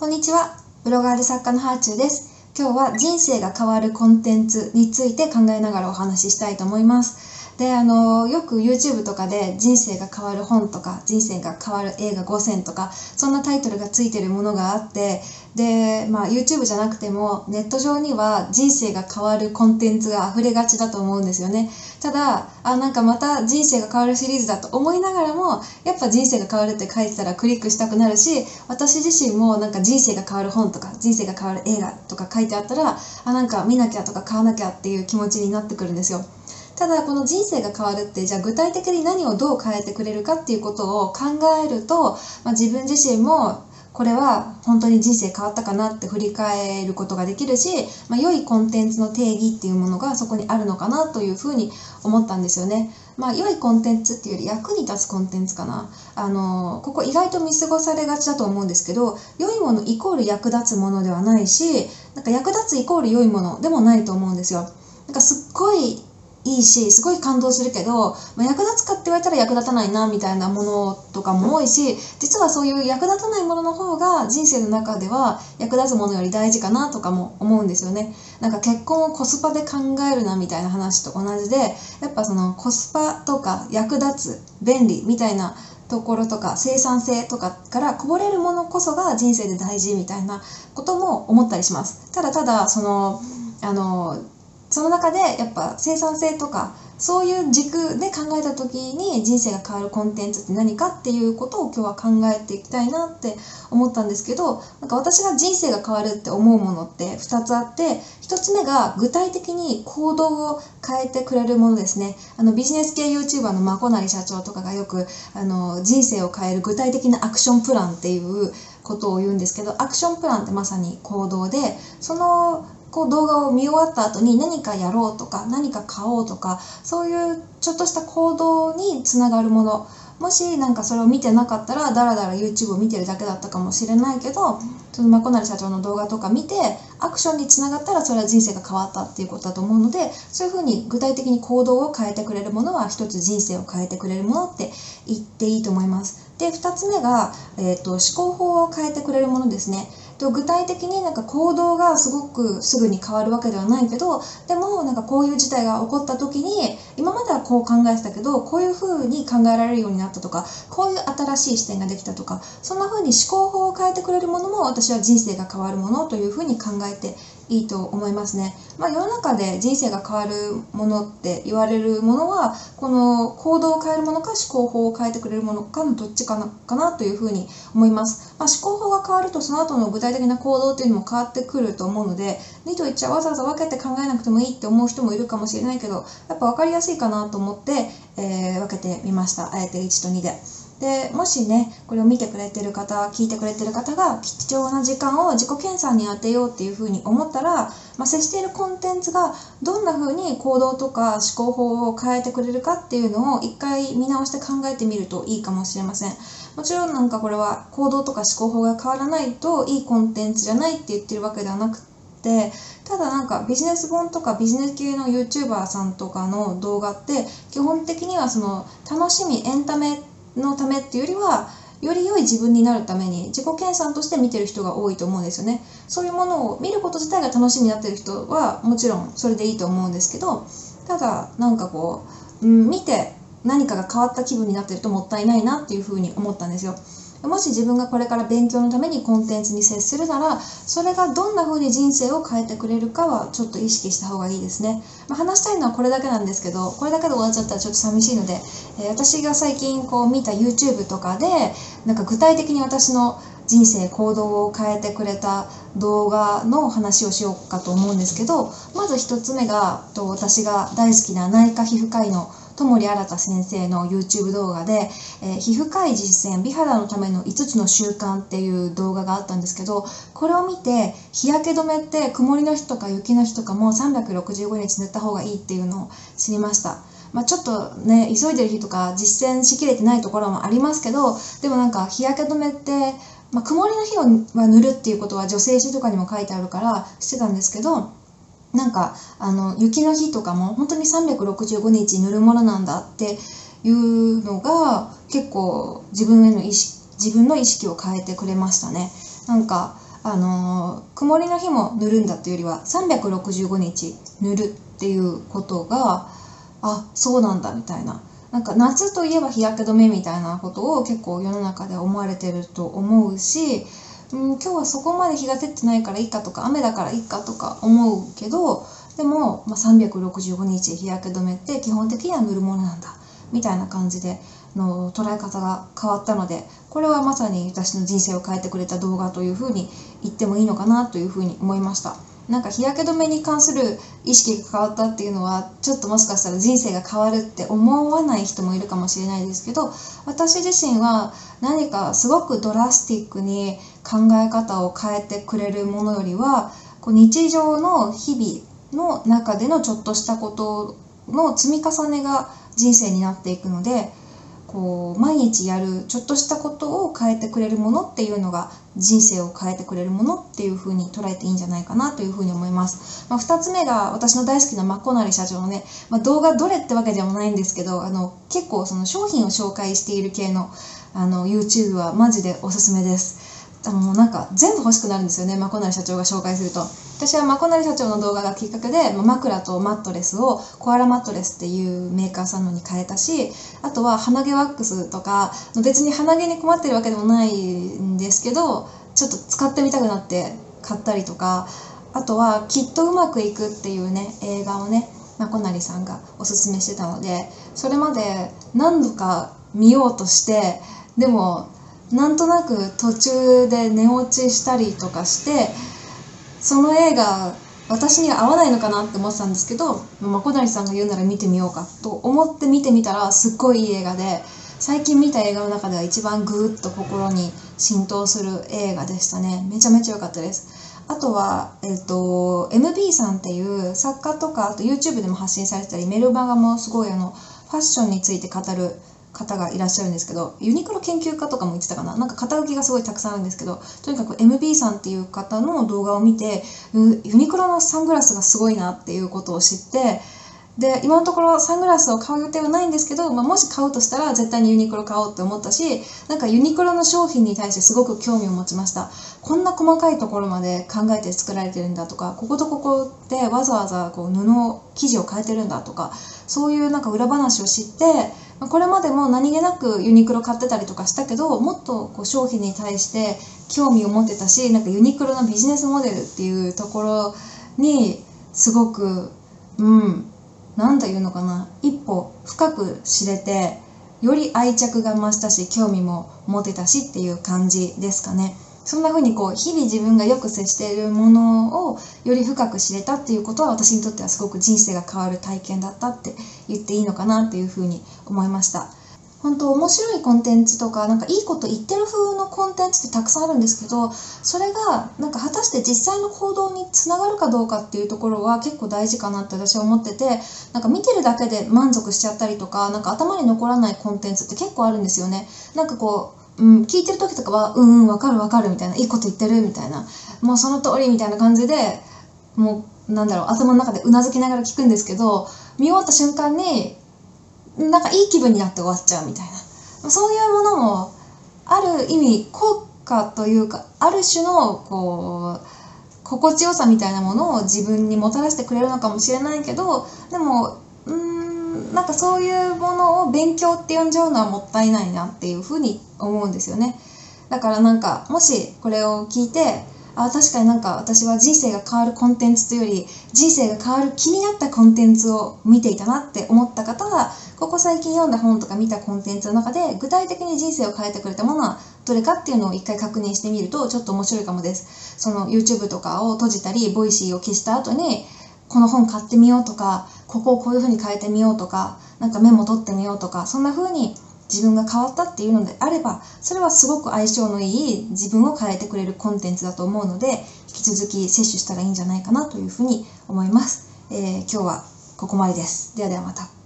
こんにちは。ブロガーで作家のハーチューです。今日は人生が変わるコンテンツについて考えながらお話ししたいと思います。で、あの、よく YouTube とかで人生が変わる本とか、人生が変わる映画5選とか、そんなタイトルがついてるものがあって、で、まあ YouTube じゃなくてもネット上には人生が変わるコンテンツが溢れがちだと思うんですよね。ただ、あ、なんかまた人生が変わるシリーズだと思いながらも、やっぱ人生が変わるって書いてたらクリックしたくなるし、私自身もなんか人生が変わる本とか、人生が変わる映画とか書いてあったら、あ、なんか見なきゃとか買わなきゃっていう気持ちになってくるんですよ。ただこの人生が変わるってじゃあ具体的に何をどう変えてくれるかっていうことを考えると、まあ、自分自身もこれは本当に人生変わったかなって振り返ることができるし、まあ、良いコンテンツの定義っていうものがそこにあるのかなというふうに思ったんですよね。まあ、良いコンテンツっていうより役に立つコンテンツかな。あの、ここ意外と見過ごされがちだと思うんですけど、良いものイコール役立つものではないし、なんか役立つイコール良いものでもないと思うんですよ。なんかすっごいいいし、すごい感動するけど、まあ、役立つかって言われたら役立たないなみたいなものとかも多いし、実はそういう役立たないものの方が人生の中では役立つものより大事かなとかも思うんですよね。なんか結婚をコスパで考えるなみたいな話と同じで、やっぱそのコスパとか役立つ、便利みたいなところとか生産性とかからこぼれるものこそが人生で大事みたいなことも思ったりします。ただただそのあのその中でやっぱ生産性とかそういう軸で考えた時に人生が変わるコンテンツって何かっていうことを今日は考えていきたいなって思ったんですけどなんか私が人生が変わるって思うものって2つあって1つ目が具体的に行動を変えてくれるものですね。あのビジネス系 YouTuber のまこなり社長とかがよくあの人生を変える具体的なアクションプランっていうことを言うんですけどアクションプランってまさに行動でそのこう動画を見終わった後に何かやろうとか何か買おうとかそういうちょっとした行動につながるものもしなんかそれを見てなかったらだらだら YouTube を見てるだけだったかもしれないけどそのまこなり社長の動画とか見てアクションにつながったらそれは人生が変わったっていうことだと思うのでそういうふうに具体的に行動を変えてくれるものは一つ人生を変えてくれるものって言っていいと思います。で2つ目が、えーと、思考法を変えてくれるものですね。と具体的になんか行動がすごくすぐに変わるわけではないけどでもなんかこういう事態が起こった時に今まではこう考えてたけどこういうふうに考えられるようになったとかこういう新しい視点ができたとかそんなふうに思考法を変えてくれるものも私は人生が変わるものというふうに考えていいと思いますね。まあ、世の中で人生が変わるものって言われるものはこの行動を変えるものか思考法を変えてくれるものかのどっちかなかなというふうに思います。まあ、思考法が変わるとその後の具体的な行動っていうのも変わってくると思うので2と1はわざわざ分けて考えなくてもいいって思う人もいるかもしれないけどやっぱ分かりやすいかなと思って、えー、分けてみましたあえて1と2で。でもしねこれを見てくれてる方聞いてくれてる方が貴重な時間を自己研鑽に当てようっていうふうに思ったら、まあ、接しているコンテンツがどんなふうに行動とか思考法を変えてくれるかっていうのを一回見直して考えてみるといいかもしれません。もちろんなんかこれは行動とか思考法が変わらないといいコンテンツじゃないって言ってるわけではなくてただなんかビジネス本とかビジネス系の YouTuber さんとかの動画って基本的にはその楽しみエンタメのためっていうよりはより良い自分になるために自己研鑽として見てる人が多いと思うんですよね。そういうものを見ること自体が楽しみになってる人はもちろんそれでいいと思うんですけどただなんかこう、うん、見て何かが変わった気分になってるともったいないなっていうふうに思ったんですよ。もし自分がこれから勉強のためにコンテンツに接するならそれがどんな風に人生を変えてくれるかはちょっと意識した方がいいですね、まあ、話したいのはこれだけなんですけどこれだけで終わっちゃったらちょっと寂しいので、えー、私が最近こう見た YouTube とかでなんか具体的に私の人生行動を変えてくれた動画の話をしようかと思うんですけどまず1つ目がと私が大好きな内科皮膚科医の友利新先生の YouTube 動画で、えー、皮膚科医実践美肌のための5つの習慣っていう動画があったんですけどこれを見て日焼け止めって曇りの日とか雪の日とかも365日塗った方がいいっていうのを知りました。まあ、ちょっとね急いでる日とか実践しきれてないところもありますけどでもなんか日焼け止めって、まあ、曇りの日は塗るっていうことは女性誌とかにも書いてあるからしてたんですけどなんかあの雪の日とかも本当に365日塗るものなんだっていうのが結構自分への意識自分の意識を変えてくれましたね。なんかあの曇りの日も塗るんだっていうよりは365日塗るっていうことがあそうなんだみたいななんか夏といえば日焼け止めみたいなことを結構世の中で思われてると思うし、うん、今日はそこまで日が照ってないからいいかとか雨だからいいかとか思うけどでも、まあ、365日日焼け止めって基本的には塗るものなんだみたいな感じでの捉え方が変わったのでこれはまさに私の人生を変えてくれた動画というふうに言ってもいいのかなというふうに思いました。なんか日焼け止めに関する意識が変わったっていうのはちょっともしかしたら人生が変わるって思わない人もいるかもしれないですけど私自身は何かすごくドラスティックに考え方を変えてくれるものよりはこう日常の日々の中でのちょっとしたことの積み重ねが人生になっていくのでこう毎日やるちょっとしたことを変えてくれるものっていうのが人生を変えてくれるものっていうふうに捉えていいんじゃないかなというふうに思います。まあ、2つ目が私の大好きなマッコナリ社長のね、まあ、動画どれってわけでもないんですけどあの結構その商品を紹介している系のあの YouTube はマジでおすすめです。あのなんか全部欲しくなるんですよね。マコナリ社長が紹介すると。私はマコナリ社長の動画がきっかけで枕とマットレスをコアラマットレスっていうメーカーさんのに変えたしあとは鼻毛ワックスとか別に鼻毛に困ってるわけでもないんですけどちょっと使ってみたくなって買ったりとかあとは「きっとうまくいく」っていうね映画をねまこなりさんがおすすめしてたのでそれまで何度か見ようとしてでもなんとなく途中で寝落ちしたりとかしてその映画私には合わないのかなって思ってたんですけどまこなりさんが言うなら見てみようかと思って見てみたらすっごいいい映画で最近見た映画の中では一番グーッと心に浸透する映画でしたね。めちゃめちゃ良かったです。あとは、えっ、ー、と MB さんっていう作家とかあと YouTube でも発信されてたりメルマガもすごいあのファッションについて語る方がいらっしゃるんですけどユニクロ研究家とかも言ってたかな？なんか肩書きがすごいたくさんあるんですけどとにかく MB さんっていう方の動画を見てユニクロのサングラスがすごいなっていうことを知ってで今のところサングラスを買う予定はないんですけど、まあ、もし買うとしたら絶対にユニクロ買おうって思ったしなんかユニクロの商品に対してすごく興味を持ちました。こんな細かいところまで考えて作られてるんだとかこことここでわざわざこう布生地を変えてるんだとかそういうなんか裏話を知ってこれまでも何気なくユニクロ買ってたりとかしたけどもっとこう商品に対して興味を持ってたしなんかユニクロのビジネスモデルっていうところにすごくうん何というのかな一歩深く知れてより愛着が増したし興味も持てたしっていう感じですかね。そんな風にこう日々自分がよく接しているものをより深く知れたっていうことは私にとってはすごく人生が変わる体験だったって言っていいのかなっていう風に思いました。本当面白いコンテンツとかなんかいいこと言ってる風のコンテンツってたくさんあるんですけどそれがなんか果たして実際の行動につながるかどうかっていうところは結構大事かなって私は思っててなんか見てるだけで満足しちゃったりとかなんか頭に残らないコンテンツって結構あるんですよねなんかこううん、聞いてる時とかは、うんうん、わかるわかるみたいな、いいこと言ってるみたいな、もうその通りみたいな感じで、もう、なんだろう、頭の中でうなずきながら聞くんですけど、見終わった瞬間に、なんかいい気分になって終わっちゃうみたいな。そういうものも、ある意味、効果というか、ある種の、こう、心地よさみたいなものを自分にもたらしてくれるのかもしれないけど、でも、うんなんかそういうものを勉強って呼んじゃうのはもったいないなっていうふうに思うんですよね。だからなんかもしこれを聞いてあ確かになんか私は人生が変わるコンテンツというより人生が変わる気になったコンテンツを見ていたなって思った方はここ最近読んだ本とか見たコンテンツの中で具体的に人生を変えてくれたものはどれかっていうのを一回確認してみるとちょっと面白いかもです。その YouTube とかを閉じたり Voicy を消した後にこの本買ってみようとかここをこういう風に変えてみようとかなんかメモ取ってみようとかそんな風に自分が変わったっていうのであればそれはすごく相性のいい自分を変えてくれるコンテンツだと思うので引き続き摂取したらいいんじゃないかなというふうに思います、えー、今日はここまでです。ではではまた。